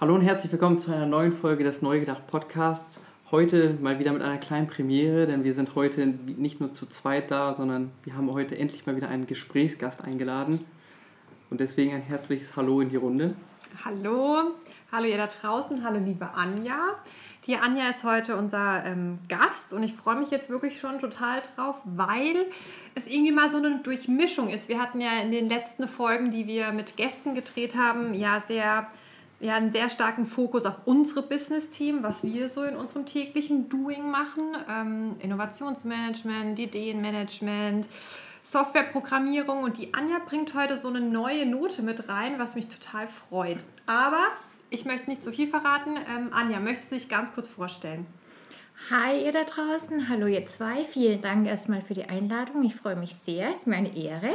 Hallo und herzlich willkommen zu einer neuen Folge des Neugedacht Podcasts. Heute mal wieder mit einer kleinen Premiere, denn wir sind heute nicht nur zu zweit da, sondern wir haben heute endlich mal wieder einen Gesprächsgast eingeladen. Und deswegen ein herzliches Hallo in die Runde. Hallo, hallo ihr da draußen, hallo liebe Anja. Die Anja ist heute unser ähm, Gast und ich freue mich jetzt wirklich schon total drauf, weil es irgendwie mal so eine Durchmischung ist. Wir hatten ja in den letzten Folgen, die wir mit Gästen gedreht haben, ja sehr ja, einen sehr starken Fokus auf unsere Business-Team, was wir so in unserem täglichen Doing machen. Ähm, Innovationsmanagement, Ideenmanagement, Softwareprogrammierung und die Anja bringt heute so eine neue Note mit rein, was mich total freut. Aber ich möchte nicht zu viel verraten. Ähm, Anja, möchtest du dich ganz kurz vorstellen? Hi ihr da draußen, hallo ihr zwei. Vielen Dank erstmal für die Einladung. Ich freue mich sehr, es ist mir eine Ehre.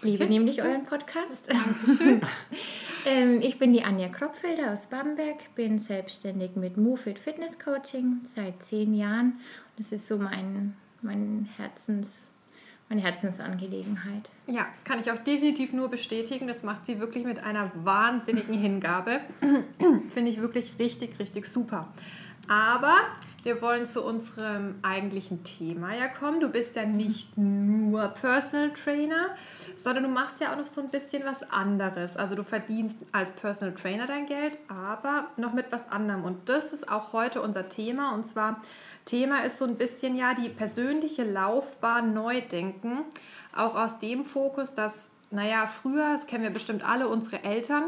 Ich liebe okay. nämlich euren Podcast. Dankeschön. ähm, ich bin die Anja Kropfelder aus Bamberg, bin selbstständig mit MoveIt Fitness Coaching seit zehn Jahren. Das ist so mein, mein Herzens, meine Herzensangelegenheit. Ja, kann ich auch definitiv nur bestätigen. Das macht sie wirklich mit einer wahnsinnigen Hingabe. Finde ich wirklich richtig, richtig super. Aber wir wollen zu unserem eigentlichen Thema ja kommen. Du bist ja nicht nur Personal Trainer, sondern du machst ja auch noch so ein bisschen was anderes. Also du verdienst als Personal Trainer dein Geld, aber noch mit was anderem. Und das ist auch heute unser Thema. Und zwar Thema ist so ein bisschen ja die persönliche Laufbahn neu denken. Auch aus dem Fokus, dass, naja, früher, das kennen wir bestimmt alle, unsere Eltern,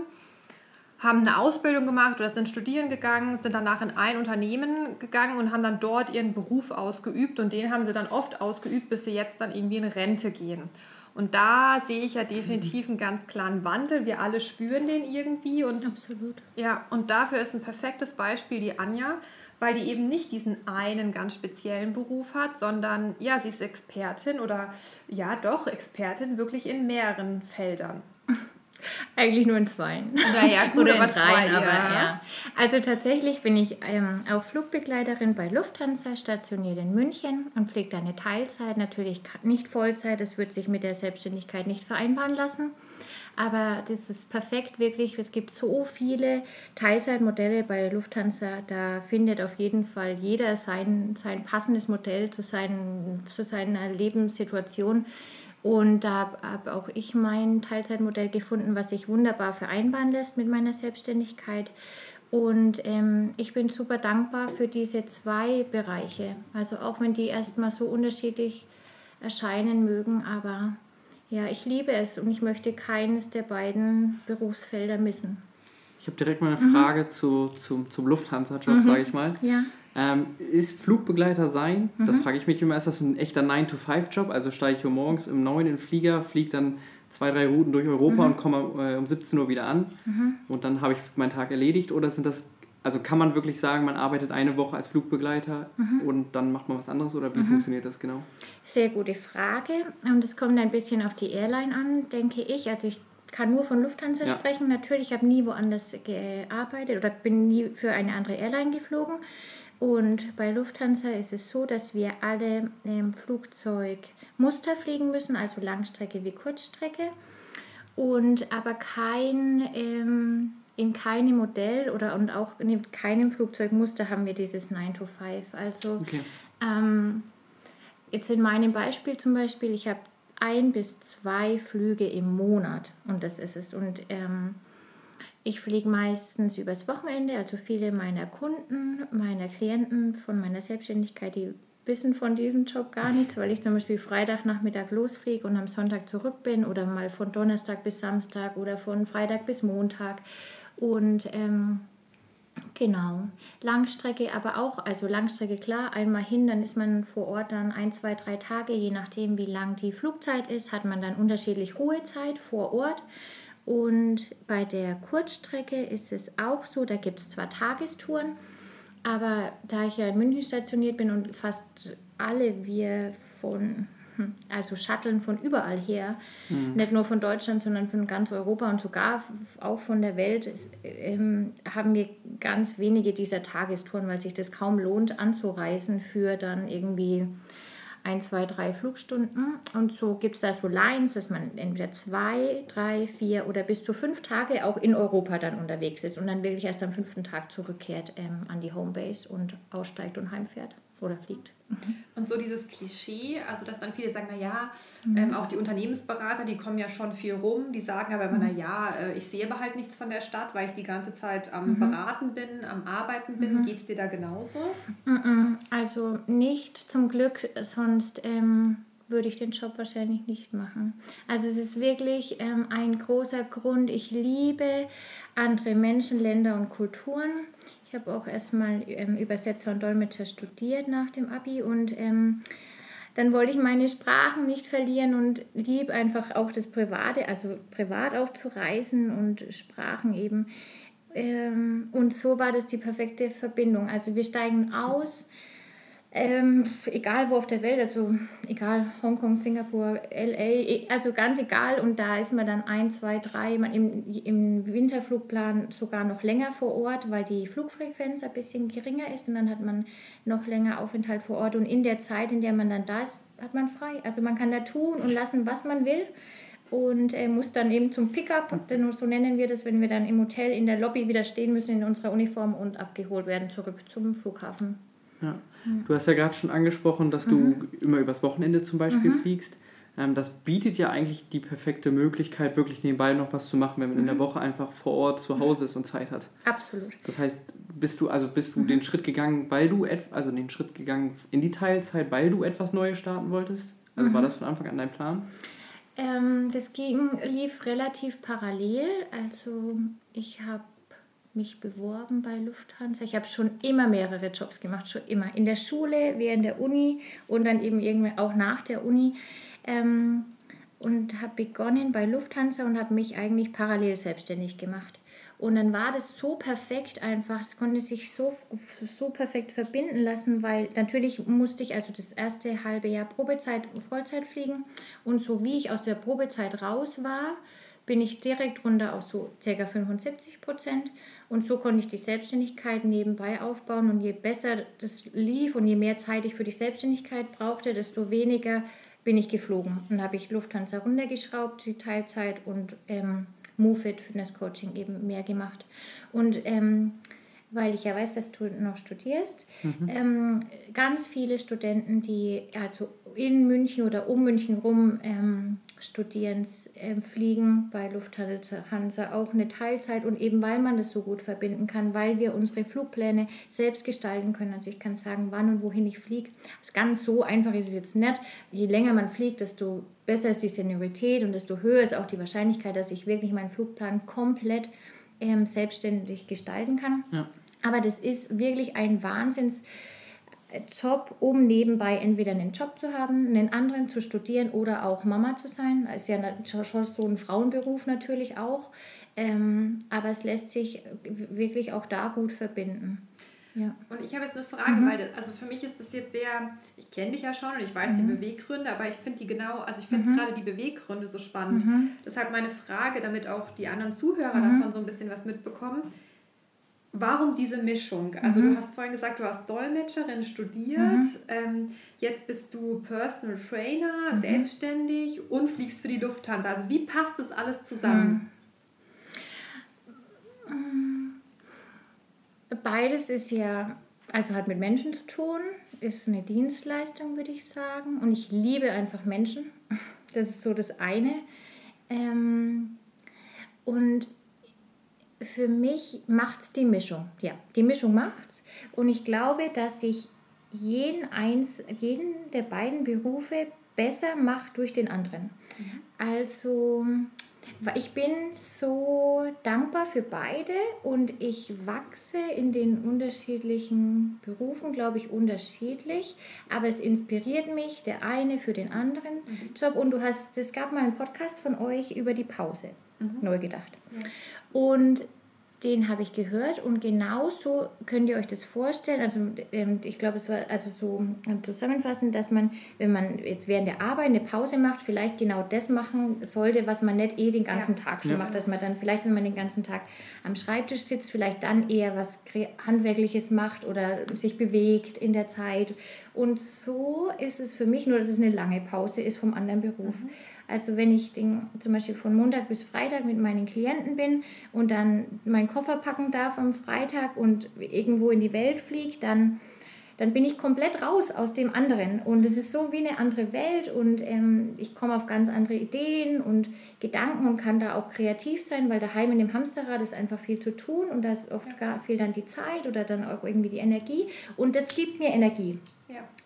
haben eine Ausbildung gemacht oder sind studieren gegangen, sind danach in ein Unternehmen gegangen und haben dann dort ihren Beruf ausgeübt und den haben sie dann oft ausgeübt, bis sie jetzt dann irgendwie in Rente gehen. Und da sehe ich ja definitiv einen ganz klaren Wandel. Wir alle spüren den irgendwie und absolut. Ja, und dafür ist ein perfektes Beispiel die Anja, weil die eben nicht diesen einen ganz speziellen Beruf hat, sondern ja, sie ist Expertin oder ja, doch Expertin wirklich in mehreren Feldern. Eigentlich nur in zwei. Naja, gut, Oder in drei, aber ja. ja. Also tatsächlich bin ich ähm, auch Flugbegleiterin bei Lufthansa, stationiert in München und pflege da eine Teilzeit, natürlich nicht Vollzeit, das wird sich mit der Selbstständigkeit nicht vereinbaren lassen. Aber das ist perfekt, wirklich. Es gibt so viele Teilzeitmodelle bei Lufthansa. Da findet auf jeden Fall jeder sein, sein passendes Modell zu, seinen, zu seiner Lebenssituation. Und da habe auch ich mein Teilzeitmodell gefunden, was sich wunderbar vereinbaren lässt mit meiner Selbstständigkeit. Und ähm, ich bin super dankbar für diese zwei Bereiche. Also auch wenn die erstmal so unterschiedlich erscheinen mögen, aber ja, ich liebe es und ich möchte keines der beiden Berufsfelder missen. Ich habe direkt mal eine Frage mhm. zu, zum, zum Lufthansa-Job, mhm. sage ich mal. Ja. Ähm, ist Flugbegleiter sein, mhm. das frage ich mich immer, ist das ein echter 9-to-5-Job? Also steige ich morgens um 9 in den Flieger, fliege dann zwei, drei Routen durch Europa mhm. und komme äh, um 17 Uhr wieder an mhm. und dann habe ich meinen Tag erledigt? Oder sind das, also kann man wirklich sagen, man arbeitet eine Woche als Flugbegleiter mhm. und dann macht man was anderes oder wie mhm. funktioniert das genau? Sehr gute Frage und es kommt ein bisschen auf die Airline an, denke ich. Also ich kann nur von Lufthansa ja. sprechen. Natürlich, ich habe nie woanders gearbeitet oder bin nie für eine andere Airline geflogen. Und bei Lufthansa ist es so, dass wir alle im Flugzeug Muster fliegen müssen, also Langstrecke wie Kurzstrecke. Und aber kein, ähm, in keinem Modell oder und auch in keinem Flugzeugmuster haben wir dieses 9 to 5. Also okay. ähm, jetzt in meinem Beispiel zum Beispiel, ich habe ein bis zwei Flüge im Monat und das ist es. Und ähm, ich fliege meistens übers Wochenende, also viele meiner Kunden, meiner Klienten von meiner Selbstständigkeit, die wissen von diesem Job gar nichts, weil ich zum Beispiel Freitagnachmittag losfliege und am Sonntag zurück bin oder mal von Donnerstag bis Samstag oder von Freitag bis Montag. Und ähm, genau, Langstrecke aber auch, also Langstrecke klar, einmal hin, dann ist man vor Ort dann ein, zwei, drei Tage, je nachdem wie lang die Flugzeit ist, hat man dann unterschiedlich Ruhezeit vor Ort. Und bei der Kurzstrecke ist es auch so, da gibt es zwar Tagestouren, aber da ich ja in München stationiert bin und fast alle wir von, also Shuttlen von überall her, mhm. nicht nur von Deutschland, sondern von ganz Europa und sogar auch von der Welt, ist, ähm, haben wir ganz wenige dieser Tagestouren, weil sich das kaum lohnt anzureisen für dann irgendwie ein, zwei, drei Flugstunden. Und so gibt es da so Lines, dass man entweder zwei, drei, vier oder bis zu fünf Tage auch in Europa dann unterwegs ist und dann wirklich erst am fünften Tag zurückkehrt ähm, an die Homebase und aussteigt und heimfährt oder fliegt. Mhm. Und so dieses Klischee, also dass dann viele sagen, naja, mhm. ähm, auch die Unternehmensberater, die kommen ja schon viel rum, die sagen aber immer, mhm. naja, äh, ich sehe aber halt nichts von der Stadt, weil ich die ganze Zeit am mhm. Beraten bin, am Arbeiten bin. Mhm. Geht es dir da genauso? Mhm. Also nicht zum Glück, sonst ähm, würde ich den Job wahrscheinlich nicht machen. Also es ist wirklich ähm, ein großer Grund. Ich liebe andere Menschen, Länder und Kulturen. Ich habe auch erstmal ähm, Übersetzer und Dolmetscher studiert nach dem Abi und ähm, dann wollte ich meine Sprachen nicht verlieren und lieb einfach auch das Private, also privat auch zu reisen und Sprachen eben. Ähm, und so war das die perfekte Verbindung. Also wir steigen aus ähm, egal wo auf der Welt, also egal Hongkong, Singapur, LA, e, also ganz egal. Und da ist man dann ein, zwei, drei, man im, im Winterflugplan sogar noch länger vor Ort, weil die Flugfrequenz ein bisschen geringer ist und dann hat man noch länger Aufenthalt vor Ort. Und in der Zeit, in der man dann da ist, hat man frei. Also man kann da tun und lassen, was man will und äh, muss dann eben zum Pickup, denn so nennen wir das, wenn wir dann im Hotel in der Lobby wieder stehen müssen in unserer Uniform und abgeholt werden zurück zum Flughafen. Ja. Du hast ja gerade schon angesprochen, dass du mhm. immer übers Wochenende zum Beispiel mhm. fliegst. Ähm, das bietet ja eigentlich die perfekte Möglichkeit, wirklich nebenbei noch was zu machen, wenn man in der mhm. Woche einfach vor Ort zu Hause ist und Zeit hat. Absolut. Das heißt, bist du also bist du mhm. den Schritt gegangen, weil du also den Schritt gegangen in die Teilzeit, weil du etwas Neues starten wolltest? Also mhm. war das von Anfang an dein Plan? Ähm, das ging, lief relativ parallel. Also ich habe mich beworben bei Lufthansa. Ich habe schon immer mehrere Jobs gemacht, schon immer. In der Schule, während der Uni und dann eben irgendwie auch nach der Uni. Ähm, und habe begonnen bei Lufthansa und habe mich eigentlich parallel selbstständig gemacht. Und dann war das so perfekt einfach, es konnte sich so, so perfekt verbinden lassen, weil natürlich musste ich also das erste halbe Jahr Probezeit Vollzeit fliegen. Und so wie ich aus der Probezeit raus war, bin ich direkt runter auf so ca. 75 Prozent. Und so konnte ich die Selbstständigkeit nebenbei aufbauen. Und je besser das lief und je mehr Zeit ich für die Selbstständigkeit brauchte, desto weniger bin ich geflogen. Und habe ich Lufthansa runtergeschraubt, die Teilzeit und ähm, MoveIt Fitness Coaching eben mehr gemacht. Und ähm, weil ich ja weiß, dass du noch studierst, mhm. ähm, ganz viele Studenten, die also in München oder um München rum ähm, studieren, äh, fliegen bei Lufthansa auch eine Teilzeit und eben weil man das so gut verbinden kann, weil wir unsere Flugpläne selbst gestalten können. Also ich kann sagen, wann und wohin ich fliege. Also ganz so einfach ist es jetzt nicht. Je länger man fliegt, desto besser ist die Seniorität und desto höher ist auch die Wahrscheinlichkeit, dass ich wirklich meinen Flugplan komplett ähm, selbstständig gestalten kann. Ja. Aber das ist wirklich ein Wahnsinns Job, um nebenbei entweder einen Job zu haben, einen anderen zu studieren oder auch Mama zu sein. Das ist ja schon so ein Frauenberuf natürlich auch. Ähm, aber es lässt sich wirklich auch da gut verbinden. Ja. Und ich habe jetzt eine Frage, mhm. weil das, also für mich ist das jetzt sehr, ich kenne dich ja schon und ich weiß mhm. die Beweggründe, aber ich finde die genau, also ich finde mhm. gerade die Beweggründe so spannend. Mhm. Deshalb meine Frage, damit auch die anderen Zuhörer mhm. davon so ein bisschen was mitbekommen Warum diese Mischung? Also mhm. du hast vorhin gesagt, du hast Dolmetscherin studiert, mhm. ähm, jetzt bist du Personal Trainer, mhm. selbstständig und fliegst für die Lufthansa. Also wie passt das alles zusammen? Mhm. Beides ist ja, also hat mit Menschen zu tun, ist eine Dienstleistung, würde ich sagen. Und ich liebe einfach Menschen. Das ist so das eine. Ähm, und für mich macht es die Mischung. Ja, die Mischung macht's. Und ich glaube, dass sich jeden, eins, jeden der beiden Berufe besser macht durch den anderen. Mhm. Also ich bin so dankbar für beide und ich wachse in den unterschiedlichen Berufen, glaube ich, unterschiedlich. Aber es inspiriert mich, der eine für den anderen mhm. Job. Und du hast, es gab mal einen Podcast von euch über die Pause, mhm. neu gedacht. Ja. Und den habe ich gehört und genauso könnt ihr euch das vorstellen. Also ähm, ich glaube, es war also so ähm, zusammenfassend, dass man, wenn man jetzt während der Arbeit eine Pause macht, vielleicht genau das machen sollte, was man nicht eh den ganzen ja. Tag schon ja. macht. Dass man dann vielleicht, wenn man den ganzen Tag am Schreibtisch sitzt, vielleicht dann eher was Handwerkliches macht oder sich bewegt in der Zeit. Und so ist es für mich, nur dass es eine lange Pause ist vom anderen Beruf. Mhm. Also wenn ich den, zum Beispiel von Montag bis Freitag mit meinen Klienten bin und dann meinen Koffer packen darf am Freitag und irgendwo in die Welt fliege, dann, dann bin ich komplett raus aus dem anderen. Und es ist so wie eine andere Welt und ähm, ich komme auf ganz andere Ideen und Gedanken und kann da auch kreativ sein, weil daheim in dem Hamsterrad ist einfach viel zu tun und da ist oft gar viel dann die Zeit oder dann auch irgendwie die Energie. Und das gibt mir Energie.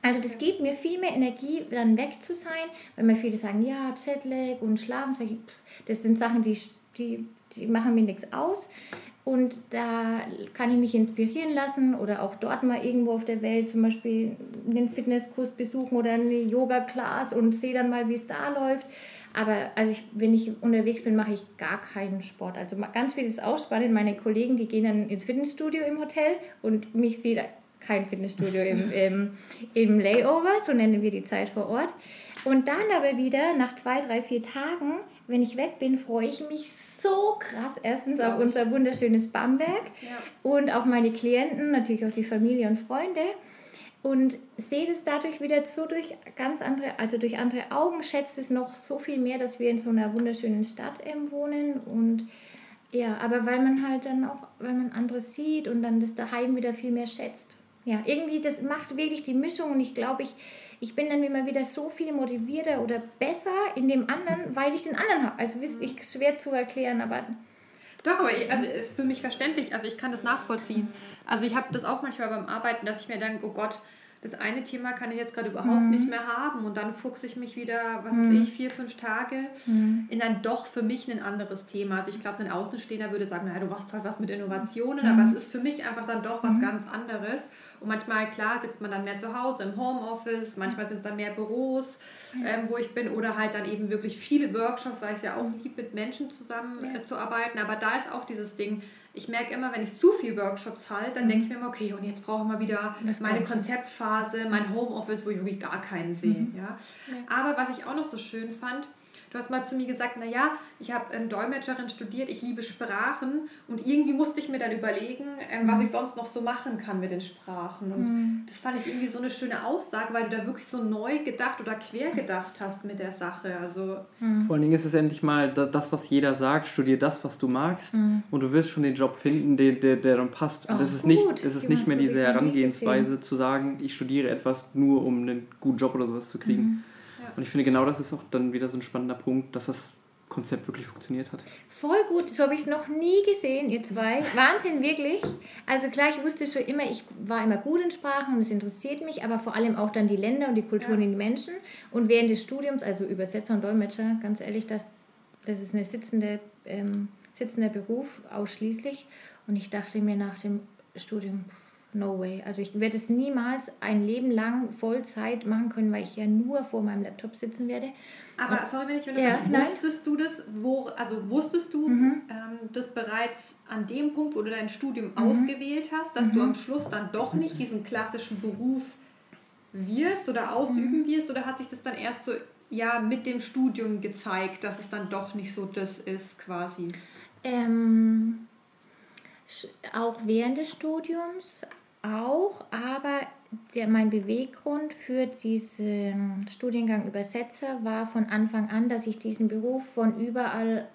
Also das gibt mir viel mehr Energie, dann weg zu sein, weil mir viele sagen, ja, Jetlag und Schlafen, das sind Sachen, die, die, die machen mir nichts aus. Und da kann ich mich inspirieren lassen oder auch dort mal irgendwo auf der Welt zum Beispiel einen Fitnesskurs besuchen oder eine Yoga-Class und sehe dann mal, wie es da läuft. Aber also ich, wenn ich unterwegs bin, mache ich gar keinen Sport. Also ganz viel ist auch spannend. Meine Kollegen, die gehen dann ins Fitnessstudio im Hotel und mich sieht kein Fitnessstudio im, im, im Layover, so nennen wir die Zeit vor Ort. Und dann aber wieder nach zwei, drei, vier Tagen, wenn ich weg bin, freue ich mich so krass erstens auf unser wunderschönes Bamberg ja. und auf meine Klienten, natürlich auch die Familie und Freunde und sehe das dadurch wieder so durch ganz andere, also durch andere Augen, schätze es noch so viel mehr, dass wir in so einer wunderschönen Stadt ähm, wohnen und ja, aber weil man halt dann auch, weil man anderes sieht und dann das daheim wieder viel mehr schätzt. Ja, irgendwie, das macht wirklich die Mischung und ich glaube, ich, ich bin dann immer wieder so viel motivierter oder besser in dem anderen, weil ich den anderen habe. Also ist ich schwer zu erklären, aber. Doch, aber also für mich verständlich. Also ich kann das nachvollziehen. Also ich habe das auch manchmal beim Arbeiten, dass ich mir denke, oh Gott, das eine Thema kann ich jetzt gerade überhaupt mhm. nicht mehr haben und dann fuchse ich mich wieder, was mhm. weiß ich, vier, fünf Tage mhm. in ein doch für mich ein anderes Thema. Also ich glaube, ein Außenstehender würde sagen, naja, du machst halt was mit Innovationen, mhm. aber es ist für mich einfach dann doch was mhm. ganz anderes. Und manchmal, klar, sitzt man dann mehr zu Hause im Homeoffice, manchmal sind es dann mehr Büros, ähm, wo ich bin, oder halt dann eben wirklich viele Workshops, weil ich es ja auch lieb, mit Menschen zusammenzuarbeiten. Ja. Äh, aber da ist auch dieses Ding, ich merke immer, wenn ich zu viel Workshops halte, dann mhm. denke ich mir immer, okay, und jetzt brauche ich mal wieder meine Konzeptphase, mein Homeoffice, wo ich wirklich gar keinen sehe. Mhm. Ja? ja? Aber was ich auch noch so schön fand, Du hast mal zu mir gesagt, naja, ich habe ähm, Dolmetscherin studiert, ich liebe Sprachen und irgendwie musste ich mir dann überlegen, ähm, was mhm. ich sonst noch so machen kann mit den Sprachen. Und mhm. das fand ich irgendwie so eine schöne Aussage, weil du da wirklich so neu gedacht oder quer gedacht hast mit der Sache. Also mhm. Vor allen Dingen ist es endlich mal das, was jeder sagt, studier das, was du magst mhm. und du wirst schon den Job finden, der, der, der dann passt. Und es ist nicht, es ist nicht mehr diese Herangehensweise zu sagen, ich studiere etwas nur, um einen guten Job oder sowas zu kriegen. Und ich finde, genau das ist auch dann wieder so ein spannender Punkt, dass das Konzept wirklich funktioniert hat. Voll gut, so habe ich es noch nie gesehen, ihr zwei. Wahnsinn, wirklich. Also klar, ich wusste schon immer, ich war immer gut in Sprachen und es interessiert mich, aber vor allem auch dann die Länder und die Kulturen ja. und die Menschen. Und während des Studiums, also Übersetzer und Dolmetscher, ganz ehrlich, das, das ist ein sitzende, ähm, sitzender Beruf ausschließlich. Und ich dachte mir nach dem Studium, no way. Also ich werde es niemals ein Leben lang Vollzeit machen können, weil ich ja nur vor meinem Laptop sitzen werde. Aber Und, sorry, wenn ich ja, wusstest du das, wo, also wusstest du mhm. ähm, das bereits an dem Punkt, wo du dein Studium mhm. ausgewählt hast, dass mhm. du am Schluss dann doch nicht diesen klassischen Beruf wirst oder ausüben mhm. wirst? Oder hat sich das dann erst so ja, mit dem Studium gezeigt, dass es dann doch nicht so das ist quasi? Ähm, auch während des Studiums, auch, aber der, mein Beweggrund für diesen Studiengang Übersetzer war von Anfang an, dass ich diesen Beruf von überall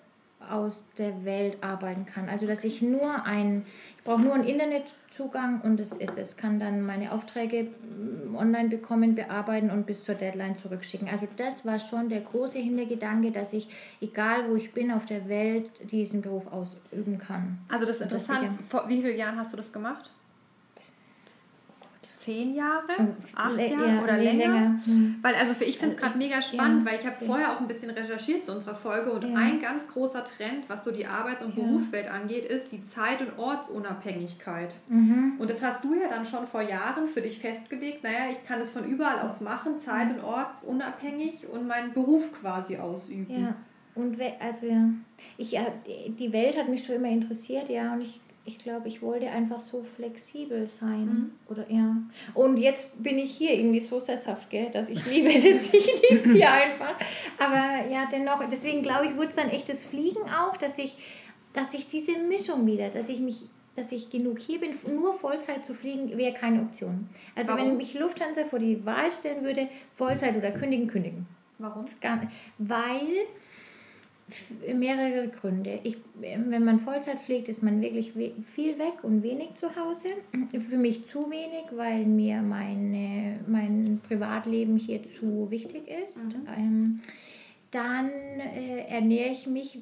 aus der Welt arbeiten kann. Also dass ich nur ein, ich brauche nur einen Internetzugang und es ist, es kann dann meine Aufträge mm, online bekommen, bearbeiten und bis zur Deadline zurückschicken. Also das war schon der große Hintergedanke, dass ich, egal wo ich bin auf der Welt, diesen Beruf ausüben kann. Also das ist interessant. Vor wie vielen Jahren hast du das gemacht? Zehn Jahre, acht Jahre ja, oder länger. länger. Hm. Weil also für ich finde es also gerade mega spannend, ja, weil ich habe vorher auch ein bisschen recherchiert zu unserer Folge und ja. ein ganz großer Trend, was so die Arbeits- und Berufswelt angeht, ist die Zeit- und Ortsunabhängigkeit. Mhm. Und das hast du ja dann schon vor Jahren für dich festgelegt, naja, ich kann es von überall aus machen, zeit- mhm. und ortsunabhängig und meinen Beruf quasi ausüben. Ja. Und also ja, ich, die Welt hat mich schon immer interessiert, ja, und ich ich glaube, ich wollte einfach so flexibel sein. Mhm. Oder ja. Und jetzt bin ich hier irgendwie so sesshaft, gell, dass ich liebe das. Ich liebe es hier einfach. Aber ja, dennoch, deswegen glaube ich, wurde es dann echt das Fliegen auch, dass ich, dass ich diese Mischung wieder, dass ich mich dass ich genug hier bin, nur Vollzeit zu fliegen, wäre keine Option. Also Warum? wenn mich Lufthansa vor die Wahl stellen würde, Vollzeit oder kündigen, kündigen. Warum? Gar nicht, weil mehrere Gründe. Ich, wenn man Vollzeit fliegt, ist man wirklich viel weg und wenig zu Hause. Für mich zu wenig, weil mir meine, mein Privatleben hier zu wichtig ist. Mhm. Ähm, dann äh, ernähre ich mich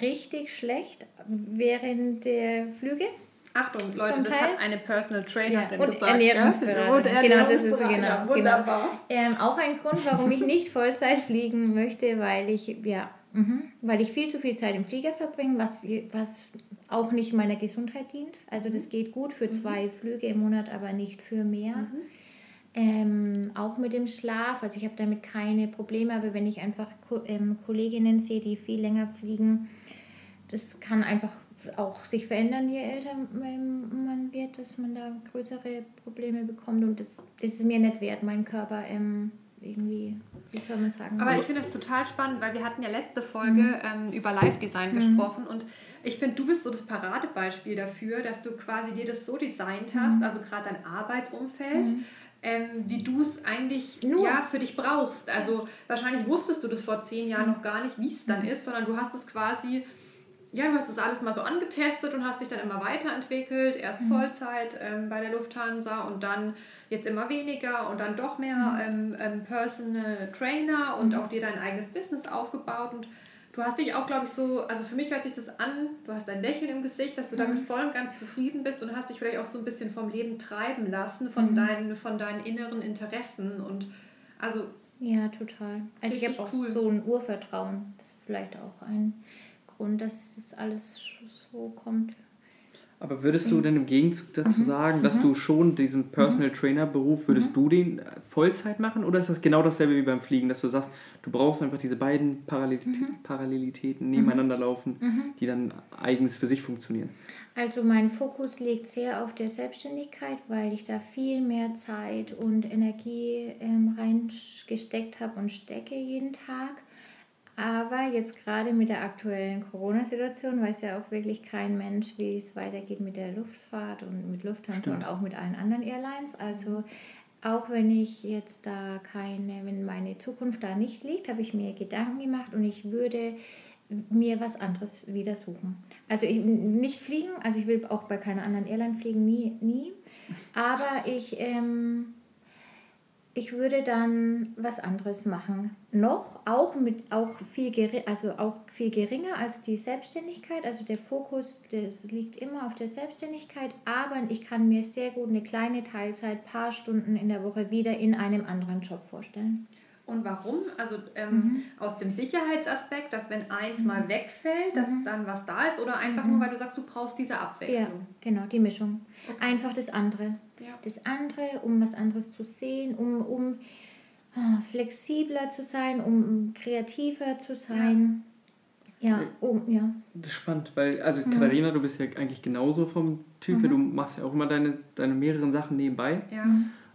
richtig schlecht während der Flüge. Achtung, Leute, das hat eine Personal Trainerin ja, und gesagt. Ernährungsberaterin. Und Genau, das ist genau. genau. Wunderbar. Genau. Ähm, auch ein Grund, warum ich nicht Vollzeit fliegen möchte, weil ich ja Mhm. Weil ich viel zu viel Zeit im Flieger verbringe, was, was auch nicht meiner Gesundheit dient. Also das mhm. geht gut für mhm. zwei Flüge im Monat, aber nicht für mehr. Mhm. Ähm, auch mit dem Schlaf, also ich habe damit keine Probleme, aber wenn ich einfach ähm, Kolleginnen sehe, die viel länger fliegen, das kann einfach auch sich verändern, je älter man wird, dass man da größere Probleme bekommt und das, das ist mir nicht wert, meinen Körper ähm, irgendwie, wie soll man sagen? Aber ich finde das total spannend, weil wir hatten ja letzte Folge mhm. ähm, über Live-Design mhm. gesprochen und ich finde, du bist so das Paradebeispiel dafür, dass du quasi dir das so designt hast, mhm. also gerade dein Arbeitsumfeld, mhm. ähm, wie du es eigentlich ja, für dich brauchst. Also wahrscheinlich wusstest du das vor zehn Jahren mhm. noch gar nicht, wie es dann mhm. ist, sondern du hast es quasi ja, du hast das alles mal so angetestet und hast dich dann immer weiterentwickelt. Erst mhm. Vollzeit ähm, bei der Lufthansa und dann jetzt immer weniger und dann doch mehr mhm. ähm, ähm, Personal Trainer und mhm. auch dir dein eigenes Business aufgebaut. Und du hast dich auch, glaube ich, so, also für mich hört sich das an, du hast ein Lächeln im Gesicht, dass du damit mhm. voll und ganz zufrieden bist und hast dich vielleicht auch so ein bisschen vom Leben treiben lassen, von, mhm. deinen, von deinen inneren Interessen und also. Ja, total. Also ich habe auch cool. so ein Urvertrauen. Das ist vielleicht auch ein Grund, dass das alles so kommt. Aber würdest du denn im Gegenzug dazu mhm. sagen, dass mhm. du schon diesen Personal mhm. Trainer Beruf, würdest mhm. du den Vollzeit machen oder ist das genau dasselbe wie beim Fliegen, dass du sagst, du brauchst einfach diese beiden Parallelität, mhm. Parallelitäten nebeneinander mhm. laufen, die dann eigens für sich funktionieren? Also mein Fokus liegt sehr auf der Selbstständigkeit, weil ich da viel mehr Zeit und Energie ähm, reingesteckt habe und stecke jeden Tag. Aber jetzt gerade mit der aktuellen Corona-Situation weiß ja auch wirklich kein Mensch, wie es weitergeht mit der Luftfahrt und mit Lufthansa Stimmt. und auch mit allen anderen Airlines. Also auch wenn ich jetzt da keine, wenn meine Zukunft da nicht liegt, habe ich mir Gedanken gemacht und ich würde mir was anderes wieder suchen. Also ich, nicht fliegen, also ich will auch bei keiner anderen Airline fliegen, nie, nie. Aber ich ähm, ich würde dann was anderes machen. Noch, auch mit auch viel also auch viel geringer als die Selbstständigkeit. Also der Fokus, das liegt immer auf der Selbstständigkeit, aber ich kann mir sehr gut eine kleine Teilzeit, paar Stunden in der Woche wieder in einem anderen Job vorstellen. Und warum? Also ähm, mhm. aus dem Sicherheitsaspekt, dass wenn eins mhm. mal wegfällt, dass mhm. dann was da ist oder einfach nur, mhm. weil du sagst, du brauchst diese Abwechslung. Ja, genau, die Mischung. Okay. Einfach das andere. Ja. Das andere, um was anderes zu sehen, um, um oh, flexibler zu sein, um kreativer zu sein. Ja. Ja, um, ja. Das ist spannend, weil, also mhm. Katharina, du bist ja eigentlich genauso vom Typ, mhm. du machst ja auch immer deine, deine mehreren Sachen nebenbei. Ja.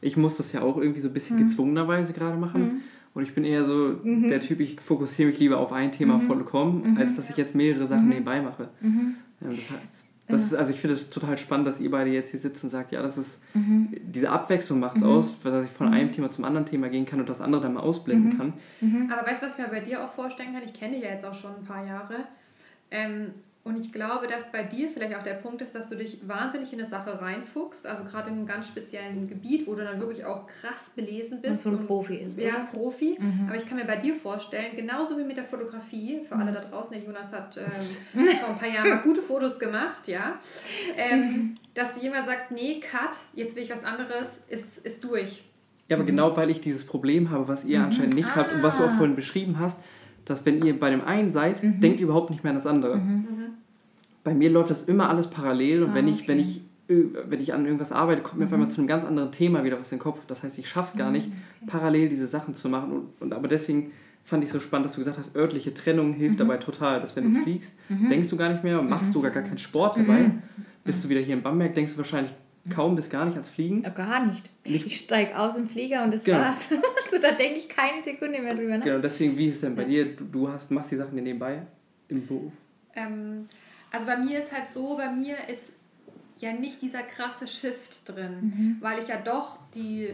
Ich muss das ja auch irgendwie so ein bisschen gezwungenerweise gerade machen. Und ich bin eher so mhm. der Typ, ich fokussiere mich lieber auf ein Thema mhm. vollkommen, mhm. als dass ich jetzt mehrere Sachen mhm. nebenbei mache. Mhm. Ja, das heißt, das ja. ist, also ich finde es total spannend, dass ihr beide jetzt hier sitzt und sagt, ja, das ist, mhm. diese Abwechslung macht es aus, dass ich von einem Thema zum anderen Thema gehen kann und das andere dann mal ausblenden kann. Aber weißt du, was ich mir bei dir auch vorstellen kann? Ich kenne dich ja jetzt auch schon ein paar Jahre. Ähm, und ich glaube, dass bei dir vielleicht auch der Punkt ist, dass du dich wahnsinnig in eine Sache reinfuchst, also gerade in einem ganz speziellen Gebiet, wo du dann wirklich auch krass belesen bist. Und so ein Profi ist. Ja, oder? Profi. Mhm. Aber ich kann mir bei dir vorstellen, genauso wie mit der Fotografie, für alle mhm. da draußen, der Jonas hat ähm, vor ein paar Jahren mal gute Fotos gemacht, ja, ähm, dass du jemand sagst, nee, cut, jetzt will ich was anderes, ist, ist durch. Ja, aber mhm. genau weil ich dieses Problem habe, was ihr mhm. anscheinend nicht ah. habt und was du auch ah. vorhin beschrieben hast, dass wenn ihr bei dem einen seid, mhm. denkt ihr überhaupt nicht mehr an das andere. Mhm. mhm. Bei mir läuft das immer alles parallel und ah, wenn ich, okay. wenn ich wenn ich an irgendwas arbeite, kommt mir mhm. auf einmal zu einem ganz anderen Thema wieder was in den Kopf. Das heißt, ich schaffe es gar nicht, mhm, okay. parallel diese Sachen zu machen. Und, und aber deswegen fand ich so spannend, dass du gesagt hast, örtliche Trennung hilft mhm. dabei total, dass wenn du mhm. fliegst, mhm. denkst du gar nicht mehr und machst mhm. sogar gar keinen Sport dabei. Mhm. Bist du wieder hier in Bamberg, denkst du wahrscheinlich kaum bis gar nicht ans Fliegen. Gar nicht. nicht. Ich steige aus dem Flieger und das genau. war's. also da denke ich keine Sekunde mehr drüber nach. Genau, deswegen, wie ist es denn bei ja. dir? Du, du hast, machst die Sachen dir nebenbei im Beruf? Ähm, also bei mir ist halt so, bei mir ist ja nicht dieser krasse Shift drin, mhm. weil ich ja doch die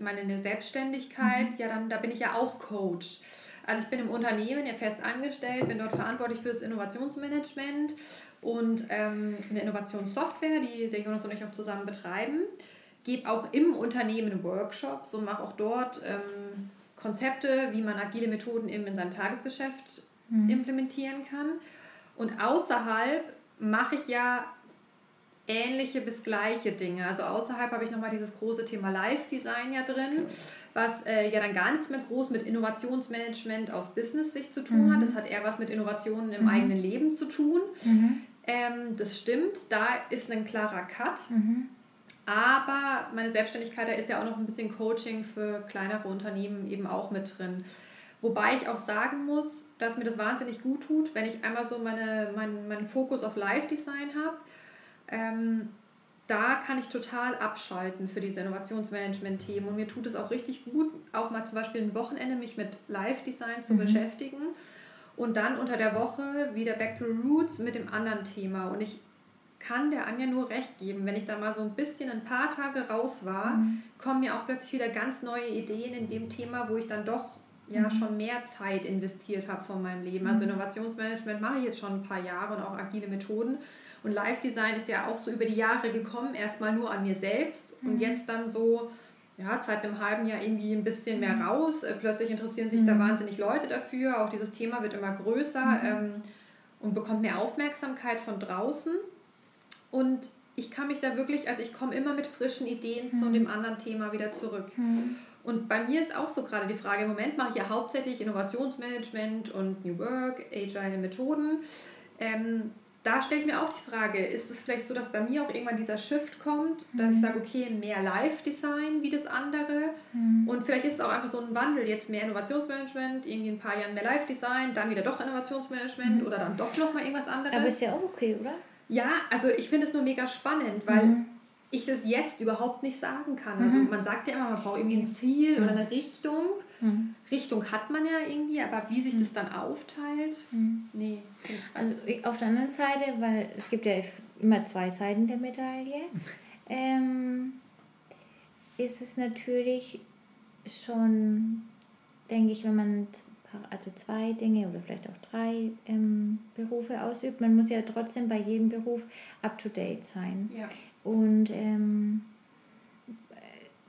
meine Selbstständigkeit, mhm. ja dann, da bin ich ja auch Coach. Also ich bin im Unternehmen ja fest angestellt, bin dort verantwortlich für das Innovationsmanagement und ähm, eine Innovationssoftware, die der Jonas und ich auch zusammen betreiben. Gebe auch im Unternehmen Workshops und mache auch dort ähm, Konzepte, wie man agile Methoden eben in sein Tagesgeschäft mhm. implementieren kann. Und außerhalb mache ich ja ähnliche bis gleiche Dinge. Also außerhalb habe ich nochmal dieses große Thema Live-Design ja drin, was äh, ja dann gar nichts mehr groß mit Innovationsmanagement aus Business-Sicht zu tun mhm. hat. Das hat eher was mit Innovationen im mhm. eigenen Leben zu tun. Mhm. Ähm, das stimmt, da ist ein klarer Cut. Mhm. Aber meine Selbstständigkeit, da ist ja auch noch ein bisschen Coaching für kleinere Unternehmen eben auch mit drin. Wobei ich auch sagen muss, dass mir das wahnsinnig gut tut, wenn ich einmal so meine, mein, meinen Fokus auf Live-Design habe ähm, da kann ich total abschalten für diese Innovationsmanagement-Themen. Und mir tut es auch richtig gut, auch mal zum Beispiel ein Wochenende mich mit Live-Design zu mhm. beschäftigen und dann unter der Woche wieder Back to Roots mit dem anderen Thema. Und ich kann der Anja nur recht geben, wenn ich da mal so ein bisschen ein paar Tage raus war, mhm. kommen mir auch plötzlich wieder ganz neue Ideen in dem Thema, wo ich dann doch ja mhm. schon mehr Zeit investiert habe von meinem Leben. Also mhm. Innovationsmanagement mache ich jetzt schon ein paar Jahre und auch agile Methoden. Und Live-Design ist ja auch so über die Jahre gekommen, erstmal nur an mir selbst mhm. und jetzt dann so, ja, seit einem halben Jahr irgendwie ein bisschen mehr mhm. raus. Äh, plötzlich interessieren sich mhm. da wahnsinnig Leute dafür. Auch dieses Thema wird immer größer mhm. ähm, und bekommt mehr Aufmerksamkeit von draußen. Und ich kann mich da wirklich, also ich komme immer mit frischen Ideen zu mhm. dem anderen Thema wieder zurück. Mhm. Und bei mir ist auch so gerade die Frage, im Moment mache ich ja hauptsächlich Innovationsmanagement und New Work, Agile Methoden. Ähm, da stelle ich mir auch die Frage, ist es vielleicht so, dass bei mir auch irgendwann dieser Shift kommt, dass mhm. ich sage, okay, mehr Live-Design wie das andere mhm. und vielleicht ist es auch einfach so ein Wandel, jetzt mehr Innovationsmanagement, irgendwie ein paar Jahren mehr Live-Design, dann wieder doch Innovationsmanagement mhm. oder dann doch nochmal irgendwas anderes. Aber ist ja auch okay, oder? Ja, also ich finde es nur mega spannend, weil mhm ich das jetzt überhaupt nicht sagen kann. Also mhm. man sagt ja immer, man braucht irgendwie ein Ziel mhm. oder eine Richtung. Mhm. Richtung hat man ja irgendwie, aber wie sich mhm. das dann aufteilt, mhm. nee. Also auf der anderen Seite, weil es gibt ja immer zwei Seiten der Medaille, ähm, ist es natürlich schon, denke ich, wenn man also zwei Dinge oder vielleicht auch drei ähm, Berufe ausübt, man muss ja trotzdem bei jedem Beruf up-to-date sein. Ja. Und ähm,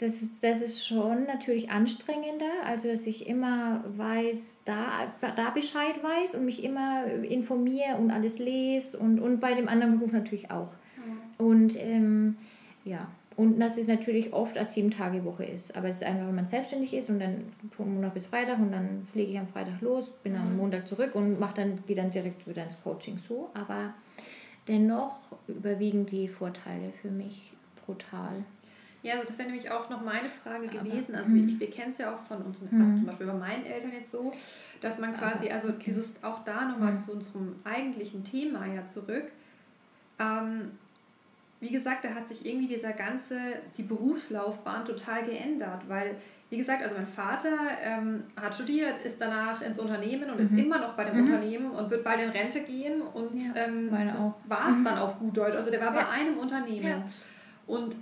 das, ist, das ist schon natürlich anstrengender, also dass ich immer weiß, da, da Bescheid weiß und mich immer informiere und alles lese und, und bei dem anderen Beruf natürlich auch. Mhm. Und ähm, ja, und das ist natürlich oft als sieben Tage Woche ist. Aber es ist einfach, wenn man selbstständig ist und dann von Montag bis Freitag und dann fliege ich am Freitag los, bin am mhm. Montag zurück und mache dann, gehe dann direkt wieder ins Coaching so. Aber Dennoch überwiegen die Vorteile für mich brutal. Ja, also das wäre nämlich auch noch meine Frage gewesen. Also ich, wir kennen es ja auch von unseren, also mhm. zum Beispiel bei meinen Eltern jetzt so, dass man quasi, also dieses auch da nochmal mhm. zu unserem eigentlichen Thema ja zurück. Ähm, wie gesagt, da hat sich irgendwie dieser ganze, die Berufslaufbahn total geändert, weil wie gesagt, also mein Vater ähm, hat studiert, ist danach ins Unternehmen und mhm. ist immer noch bei dem mhm. Unternehmen und wird bald in Rente gehen und ja, ähm, das war es mhm. dann auf gut Deutsch. Also der war ja. bei einem Unternehmen. Ja. Und